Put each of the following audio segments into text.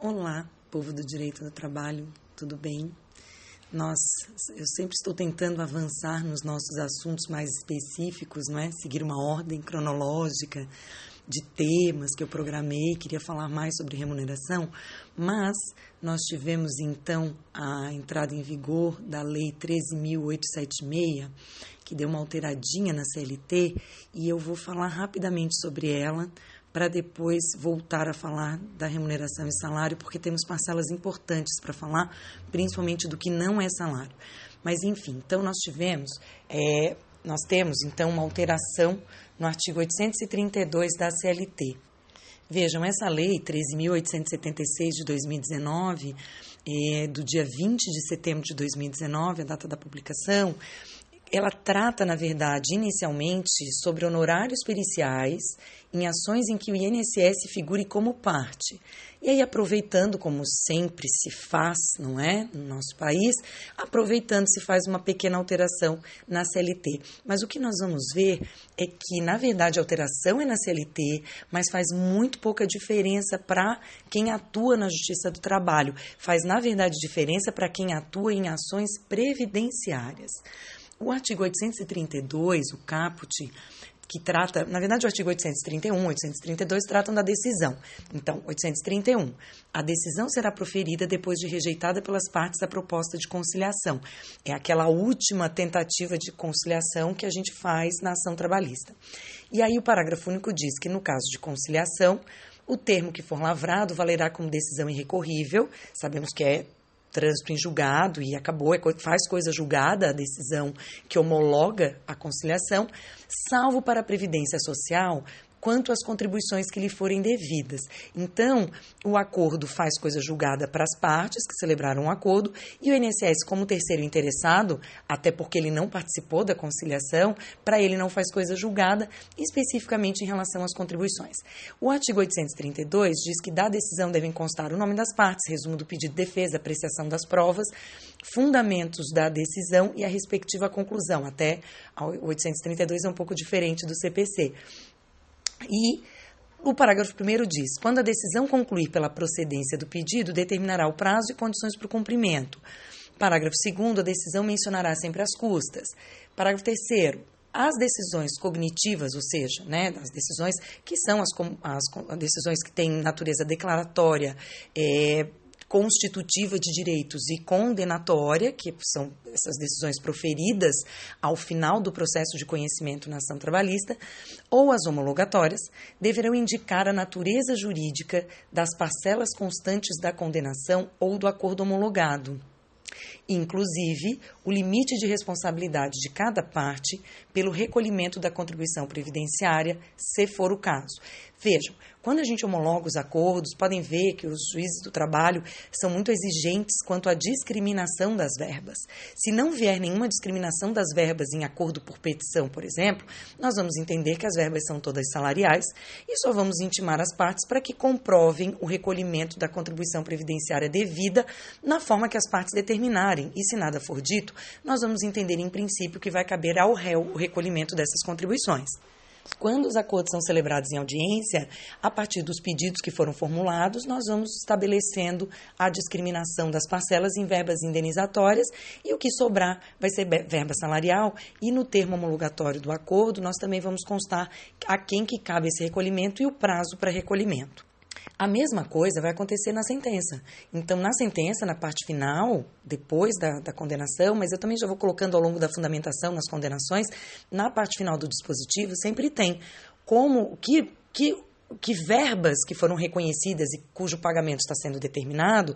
Olá, povo do direito do trabalho, tudo bem? Nós, eu sempre estou tentando avançar nos nossos assuntos mais específicos, não é? Seguir uma ordem cronológica de temas que eu programei, queria falar mais sobre remuneração, mas nós tivemos então a entrada em vigor da Lei 13.876, que deu uma alteradinha na CLT, e eu vou falar rapidamente sobre ela para depois voltar a falar da remuneração e salário, porque temos parcelas importantes para falar, principalmente do que não é salário. Mas enfim, então nós tivemos, é, nós temos então uma alteração no artigo 832 da CLT. Vejam, essa lei 13.876 de 2019, é, do dia 20 de setembro de 2019, a data da publicação, ela trata, na verdade, inicialmente sobre honorários periciais em ações em que o INSS figure como parte. E aí, aproveitando, como sempre se faz, não é, no nosso país, aproveitando se faz uma pequena alteração na CLT. Mas o que nós vamos ver é que, na verdade, a alteração é na CLT, mas faz muito pouca diferença para quem atua na Justiça do Trabalho. Faz, na verdade, diferença para quem atua em ações previdenciárias. O artigo 832, o caput, que trata, na verdade, o artigo 831, 832 tratam da decisão. Então, 831, a decisão será proferida depois de rejeitada pelas partes a proposta de conciliação. É aquela última tentativa de conciliação que a gente faz na ação trabalhista. E aí o parágrafo único diz que no caso de conciliação, o termo que for lavrado valerá como decisão irrecorrível. Sabemos que é trânsito em julgado e acabou, é faz coisa julgada a decisão que homologa a conciliação, salvo para a Previdência Social, quanto às contribuições que lhe forem devidas. Então, o acordo faz coisa julgada para as partes que celebraram o acordo e o INSS, como terceiro interessado, até porque ele não participou da conciliação, para ele não faz coisa julgada especificamente em relação às contribuições. O artigo 832 diz que da decisão devem constar o nome das partes, resumo do pedido de defesa, apreciação das provas, fundamentos da decisão e a respectiva conclusão. Até o 832 é um pouco diferente do CPC. E o parágrafo 1 diz: quando a decisão concluir pela procedência do pedido, determinará o prazo e condições para o cumprimento. Parágrafo 2, a decisão mencionará sempre as custas. Parágrafo 3, as decisões cognitivas, ou seja, né, as decisões que são as, as decisões que têm natureza declaratória, é, constitutiva de direitos e condenatória, que são essas decisões proferidas ao final do processo de conhecimento na ação trabalhista, ou as homologatórias, deverão indicar a natureza jurídica das parcelas constantes da condenação ou do acordo homologado inclusive o limite de responsabilidade de cada parte pelo recolhimento da contribuição previdenciária, se for o caso. Vejam, quando a gente homologa os acordos, podem ver que os juízes do trabalho são muito exigentes quanto à discriminação das verbas. Se não vier nenhuma discriminação das verbas em acordo por petição, por exemplo, nós vamos entender que as verbas são todas salariais e só vamos intimar as partes para que comprovem o recolhimento da contribuição previdenciária devida na forma que as partes determinarem. E se nada for dito, nós vamos entender em princípio que vai caber ao réu o recolhimento dessas contribuições. Quando os acordos são celebrados em audiência, a partir dos pedidos que foram formulados, nós vamos estabelecendo a discriminação das parcelas em verbas indenizatórias e o que sobrar vai ser verba salarial e no termo homologatório do acordo nós também vamos constar a quem que cabe esse recolhimento e o prazo para recolhimento. A mesma coisa vai acontecer na sentença. Então, na sentença, na parte final, depois da, da, condenação, mas eu também já vou colocando ao longo da fundamentação nas condenações, na parte final do dispositivo, sempre tem como que, que, que verbas que foram reconhecidas e cujo pagamento está sendo determinado.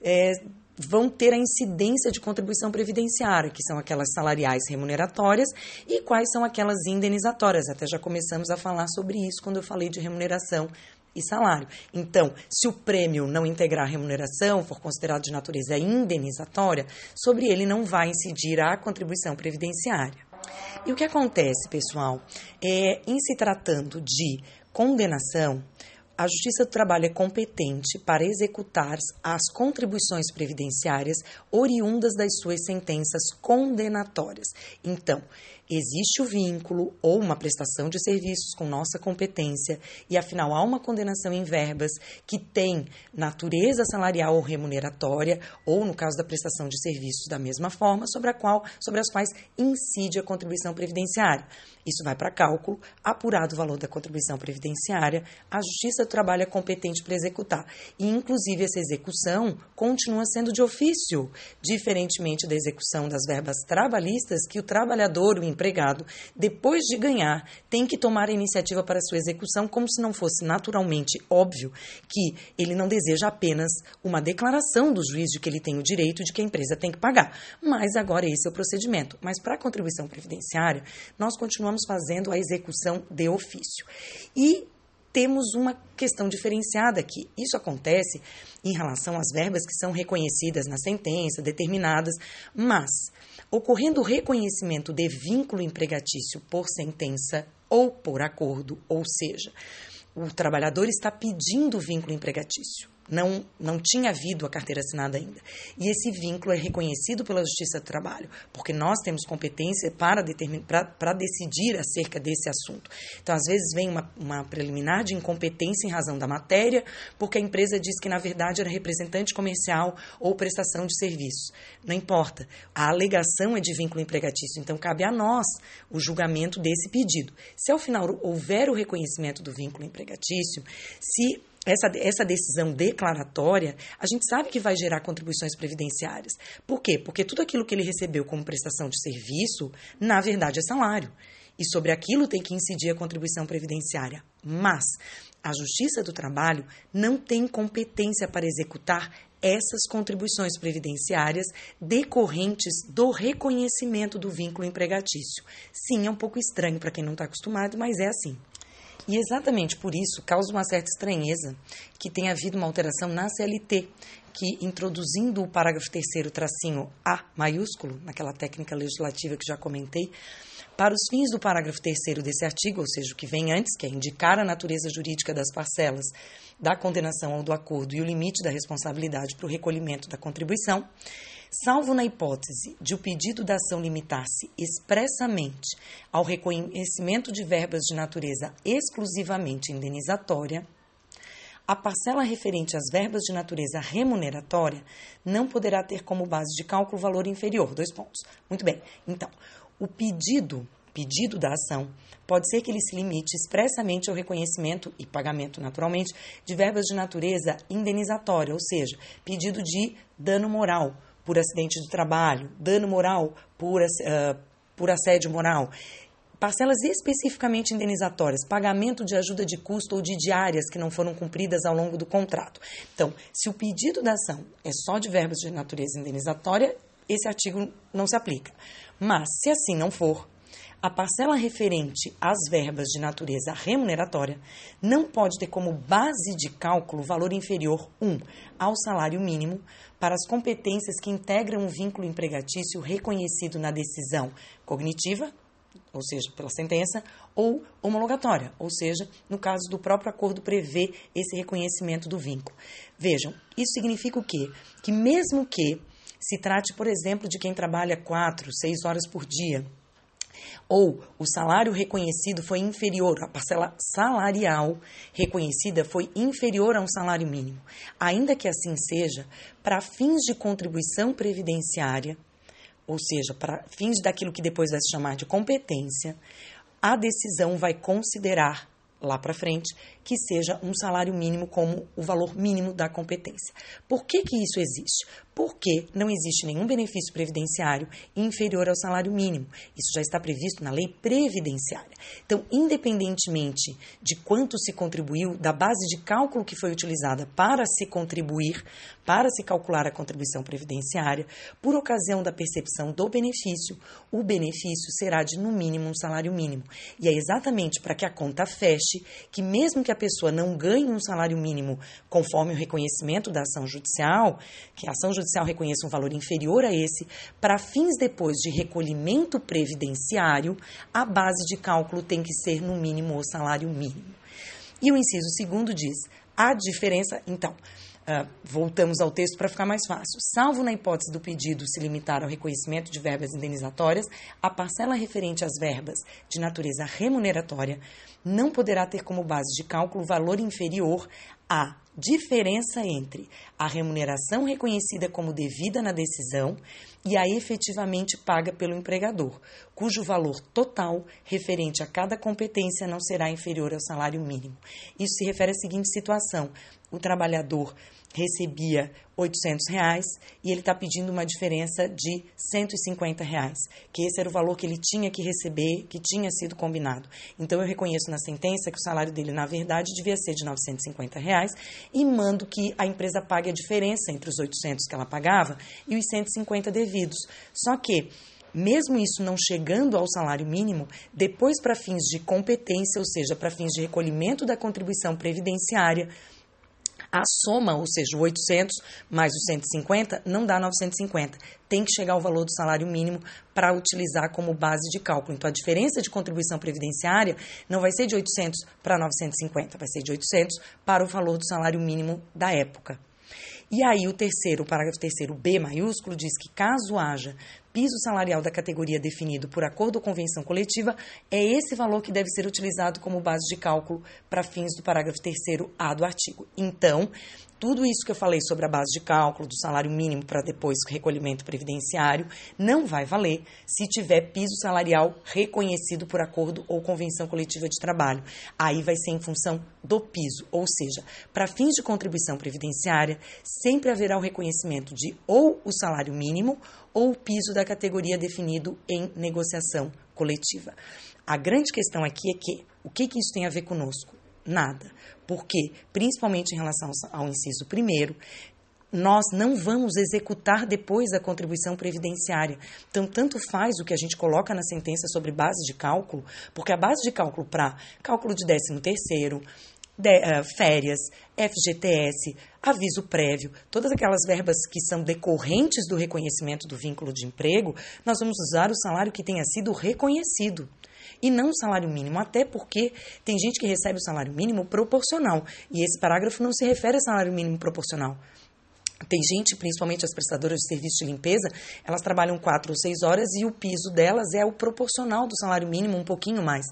É, vão ter a incidência de contribuição previdenciária, que são aquelas salariais remuneratórias, e quais são aquelas indenizatórias. Até já começamos a falar sobre isso quando eu falei de remuneração e salário. Então, se o prêmio não integrar remuneração, for considerado de natureza indenizatória, sobre ele não vai incidir a contribuição previdenciária. E o que acontece, pessoal, é em se tratando de condenação, a Justiça do Trabalho é competente para executar as contribuições previdenciárias oriundas das suas sentenças condenatórias. Então, existe o vínculo ou uma prestação de serviços com nossa competência e afinal há uma condenação em verbas que tem natureza salarial ou remuneratória ou no caso da prestação de serviços da mesma forma sobre a qual sobre as quais incide a contribuição previdenciária. Isso vai para cálculo, apurado o valor da contribuição previdenciária, a Justiça do Trabalho é competente para executar. E, inclusive, essa execução continua sendo de ofício, diferentemente da execução das verbas trabalhistas, que o trabalhador, o empregado, depois de ganhar, tem que tomar a iniciativa para sua execução, como se não fosse naturalmente óbvio que ele não deseja apenas uma declaração do juiz de que ele tem o direito de que a empresa tem que pagar. Mas agora esse é o procedimento. Mas para a contribuição previdenciária, nós continuamos fazendo a execução de ofício. E temos uma questão diferenciada aqui. Isso acontece em relação às verbas que são reconhecidas na sentença, determinadas, mas ocorrendo o reconhecimento de vínculo empregatício por sentença ou por acordo, ou seja, o trabalhador está pedindo vínculo empregatício não, não tinha havido a carteira assinada ainda. E esse vínculo é reconhecido pela Justiça do Trabalho, porque nós temos competência para, para, para decidir acerca desse assunto. Então, às vezes, vem uma, uma preliminar de incompetência em razão da matéria, porque a empresa diz que, na verdade, era representante comercial ou prestação de serviços. Não importa. A alegação é de vínculo empregatício, então cabe a nós o julgamento desse pedido. Se, ao final, houver o reconhecimento do vínculo empregatício, se essa, essa decisão declaratória, a gente sabe que vai gerar contribuições previdenciárias. Por quê? Porque tudo aquilo que ele recebeu como prestação de serviço, na verdade, é salário. E sobre aquilo tem que incidir a contribuição previdenciária. Mas a Justiça do Trabalho não tem competência para executar essas contribuições previdenciárias decorrentes do reconhecimento do vínculo empregatício. Sim, é um pouco estranho para quem não está acostumado, mas é assim. E exatamente por isso causa uma certa estranheza que tenha havido uma alteração na CLT, que introduzindo o parágrafo terceiro tracinho A maiúsculo, naquela técnica legislativa que já comentei, para os fins do parágrafo terceiro desse artigo, ou seja, o que vem antes, que é indicar a natureza jurídica das parcelas da condenação ou do acordo e o limite da responsabilidade para o recolhimento da contribuição, salvo na hipótese de o pedido da ação limitar-se expressamente ao reconhecimento de verbas de natureza exclusivamente indenizatória, a parcela referente às verbas de natureza remuneratória não poderá ter como base de cálculo valor inferior. Dois pontos. Muito bem. Então, o pedido, pedido da ação, pode ser que ele se limite expressamente ao reconhecimento e pagamento, naturalmente, de verbas de natureza indenizatória, ou seja, pedido de dano moral, por acidente de trabalho, dano moral por, uh, por assédio moral, parcelas especificamente indenizatórias, pagamento de ajuda de custo ou de diárias que não foram cumpridas ao longo do contrato. Então, se o pedido da ação é só de verbas de natureza indenizatória, esse artigo não se aplica. Mas, se assim não for, a parcela referente às verbas de natureza remuneratória não pode ter como base de cálculo valor inferior 1 ao salário mínimo para as competências que integram um vínculo empregatício reconhecido na decisão cognitiva, ou seja, pela sentença, ou homologatória, ou seja, no caso do próprio acordo prevê esse reconhecimento do vínculo. Vejam, isso significa o quê? Que mesmo que se trate, por exemplo, de quem trabalha quatro, seis horas por dia, ou o salário reconhecido foi inferior, a parcela salarial reconhecida foi inferior a um salário mínimo. Ainda que assim seja, para fins de contribuição previdenciária, ou seja, para fins daquilo que depois vai se chamar de competência, a decisão vai considerar lá para frente que seja um salário mínimo como o valor mínimo da competência. Por que, que isso existe? Porque não existe nenhum benefício previdenciário inferior ao salário mínimo. Isso já está previsto na lei previdenciária. Então, independentemente de quanto se contribuiu, da base de cálculo que foi utilizada para se contribuir, para se calcular a contribuição previdenciária, por ocasião da percepção do benefício, o benefício será de no mínimo um salário mínimo. E é exatamente para que a conta feche que, mesmo que a pessoa não ganhe um salário mínimo conforme o reconhecimento da ação judicial, que a ação judicial reconheça um valor inferior a esse, para fins depois de recolhimento previdenciário, a base de cálculo tem que ser no mínimo o salário mínimo. E o inciso segundo diz: a diferença. Então, Uh, voltamos ao texto para ficar mais fácil. Salvo na hipótese do pedido se limitar ao reconhecimento de verbas indenizatórias, a parcela referente às verbas de natureza remuneratória não poderá ter como base de cálculo valor inferior à diferença entre a remuneração reconhecida como devida na decisão e a efetivamente paga pelo empregador, cujo valor total referente a cada competência não será inferior ao salário mínimo. Isso se refere à seguinte situação: o trabalhador recebia 800 reais e ele está pedindo uma diferença de 150 reais, que esse era o valor que ele tinha que receber, que tinha sido combinado. Então eu reconheço na sentença que o salário dele, na verdade, devia ser de 950 reais e mando que a empresa pague a diferença entre os 800 que ela pagava e os 150 devidos. Só que mesmo isso não chegando ao salário mínimo, depois para fins de competência, ou seja, para fins de recolhimento da contribuição previdenciária, a soma, ou seja, o 800 mais os 150, não dá 950. Tem que chegar ao valor do salário mínimo para utilizar como base de cálculo. Então, a diferença de contribuição previdenciária não vai ser de 800 para 950, vai ser de 800 para o valor do salário mínimo da época. E aí o terceiro, o parágrafo terceiro B maiúsculo diz que caso haja piso salarial da categoria definido por acordo ou convenção coletiva, é esse valor que deve ser utilizado como base de cálculo para fins do parágrafo terceiro A do artigo. Então, tudo isso que eu falei sobre a base de cálculo do salário mínimo para depois recolhimento previdenciário não vai valer se tiver piso salarial reconhecido por acordo ou convenção coletiva de trabalho. Aí vai ser em função do piso, ou seja, para fins de contribuição previdenciária, sempre haverá o reconhecimento de ou o salário mínimo ou o piso da categoria definido em negociação coletiva. A grande questão aqui é que o que, que isso tem a ver conosco? Nada. Porque, principalmente em relação ao inciso primeiro, nós não vamos executar depois a contribuição previdenciária. Então, tanto faz o que a gente coloca na sentença sobre base de cálculo, porque a base de cálculo para cálculo de 13 terceiro, de, uh, férias, FGTS, aviso prévio, todas aquelas verbas que são decorrentes do reconhecimento do vínculo de emprego, nós vamos usar o salário que tenha sido reconhecido e não o salário mínimo, até porque tem gente que recebe o salário mínimo proporcional e esse parágrafo não se refere a salário mínimo proporcional. Tem gente, principalmente as prestadoras de serviço de limpeza, elas trabalham quatro ou seis horas e o piso delas é o proporcional do salário mínimo, um pouquinho mais.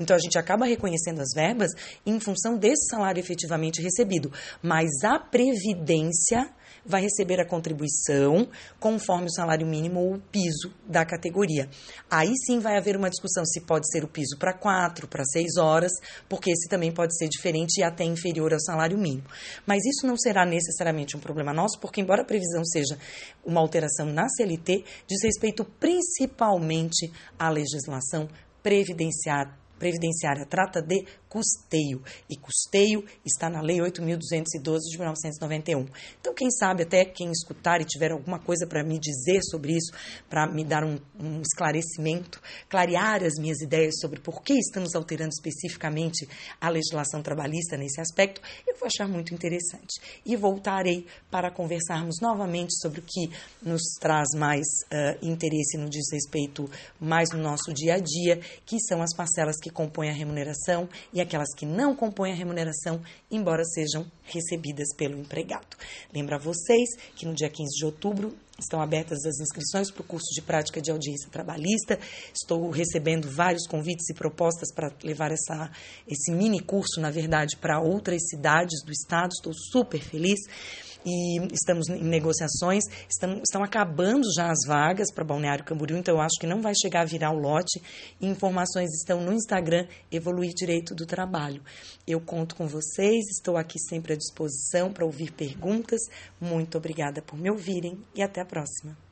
Então a gente acaba reconhecendo as verbas em função desse salário efetivamente recebido. Mas a previdência vai receber a contribuição conforme o salário mínimo ou o piso da categoria. Aí sim vai haver uma discussão se pode ser o piso para quatro, para seis horas, porque esse também pode ser diferente e até inferior ao salário mínimo. Mas isso não será necessariamente um problema nosso, porque embora a previsão seja uma alteração na CLT, diz respeito principalmente à legislação previdenciária previdenciária trata de custeio. E custeio está na Lei 8.212 de 1991. Então, quem sabe, até quem escutar e tiver alguma coisa para me dizer sobre isso, para me dar um, um, esclarecimento, clarear as minhas ideias sobre por que estamos alterando especificamente a legislação trabalhista nesse aspecto, eu vou achar muito interessante. E voltarei para conversarmos novamente sobre o que nos traz mais uh, interesse no diz respeito mais no nosso dia a dia, que são as parcelas que compõem a remuneração e aquelas que não compõem a remuneração, embora sejam recebidas pelo empregado. Lembro a vocês que no dia 15 de outubro Estão abertas as inscrições para o curso de prática de audiência trabalhista. Estou recebendo vários convites e propostas para levar essa, esse mini curso, na verdade, para outras cidades do estado. Estou super feliz e estamos em negociações. Estão, estão acabando já as vagas para Balneário Camboriú, então eu acho que não vai chegar a virar o lote. Informações estão no Instagram Evoluir Direito do Trabalho. Eu conto com vocês, estou aqui sempre à disposição para ouvir perguntas. Muito obrigada por me ouvirem e até a próxima.